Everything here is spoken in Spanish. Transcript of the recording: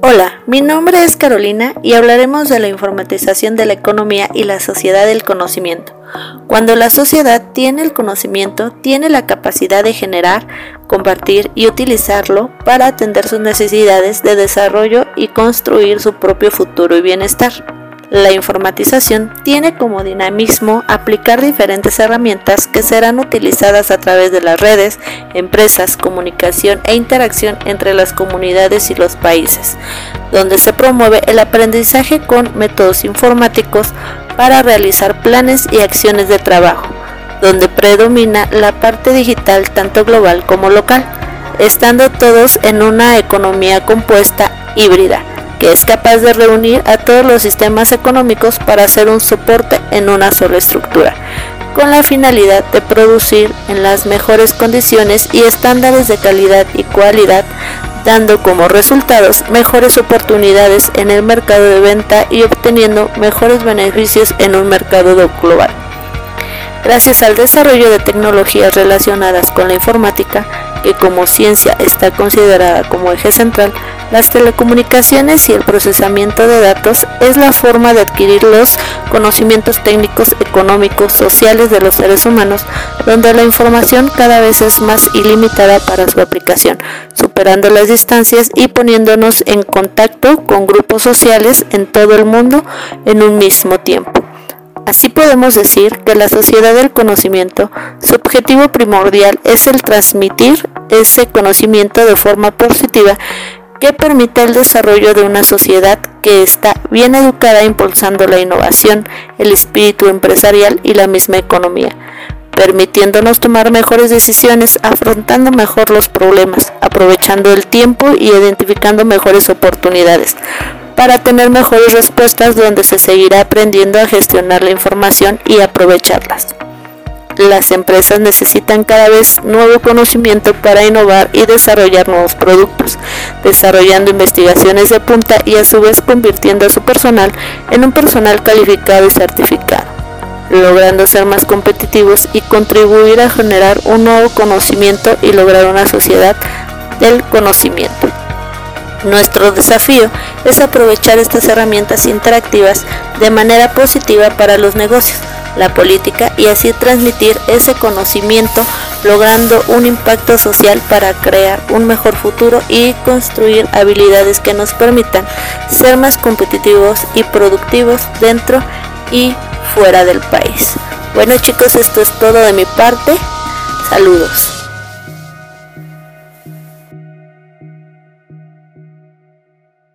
Hola, mi nombre es Carolina y hablaremos de la informatización de la economía y la sociedad del conocimiento. Cuando la sociedad tiene el conocimiento, tiene la capacidad de generar, compartir y utilizarlo para atender sus necesidades de desarrollo y construir su propio futuro y bienestar. La informatización tiene como dinamismo aplicar diferentes herramientas que serán utilizadas a través de las redes, empresas, comunicación e interacción entre las comunidades y los países, donde se promueve el aprendizaje con métodos informáticos para realizar planes y acciones de trabajo, donde predomina la parte digital tanto global como local, estando todos en una economía compuesta híbrida que es capaz de reunir a todos los sistemas económicos para hacer un soporte en una sola estructura, con la finalidad de producir en las mejores condiciones y estándares de calidad y cualidad, dando como resultados mejores oportunidades en el mercado de venta y obteniendo mejores beneficios en un mercado global. Gracias al desarrollo de tecnologías relacionadas con la informática, que como ciencia está considerada como eje central, las telecomunicaciones y el procesamiento de datos es la forma de adquirir los conocimientos técnicos, económicos, sociales de los seres humanos, donde la información cada vez es más ilimitada para su aplicación, superando las distancias y poniéndonos en contacto con grupos sociales en todo el mundo en un mismo tiempo. Así podemos decir que la sociedad del conocimiento, su objetivo primordial es el transmitir ese conocimiento de forma positiva que permita el desarrollo de una sociedad que está bien educada impulsando la innovación, el espíritu empresarial y la misma economía, permitiéndonos tomar mejores decisiones, afrontando mejor los problemas, aprovechando el tiempo y identificando mejores oportunidades para tener mejores respuestas donde se seguirá aprendiendo a gestionar la información y aprovecharlas. Las empresas necesitan cada vez nuevo conocimiento para innovar y desarrollar nuevos productos, desarrollando investigaciones de punta y a su vez convirtiendo a su personal en un personal calificado y certificado, logrando ser más competitivos y contribuir a generar un nuevo conocimiento y lograr una sociedad del conocimiento. Nuestro desafío es aprovechar estas herramientas interactivas de manera positiva para los negocios, la política y así transmitir ese conocimiento logrando un impacto social para crear un mejor futuro y construir habilidades que nos permitan ser más competitivos y productivos dentro y fuera del país. Bueno chicos, esto es todo de mi parte. Saludos.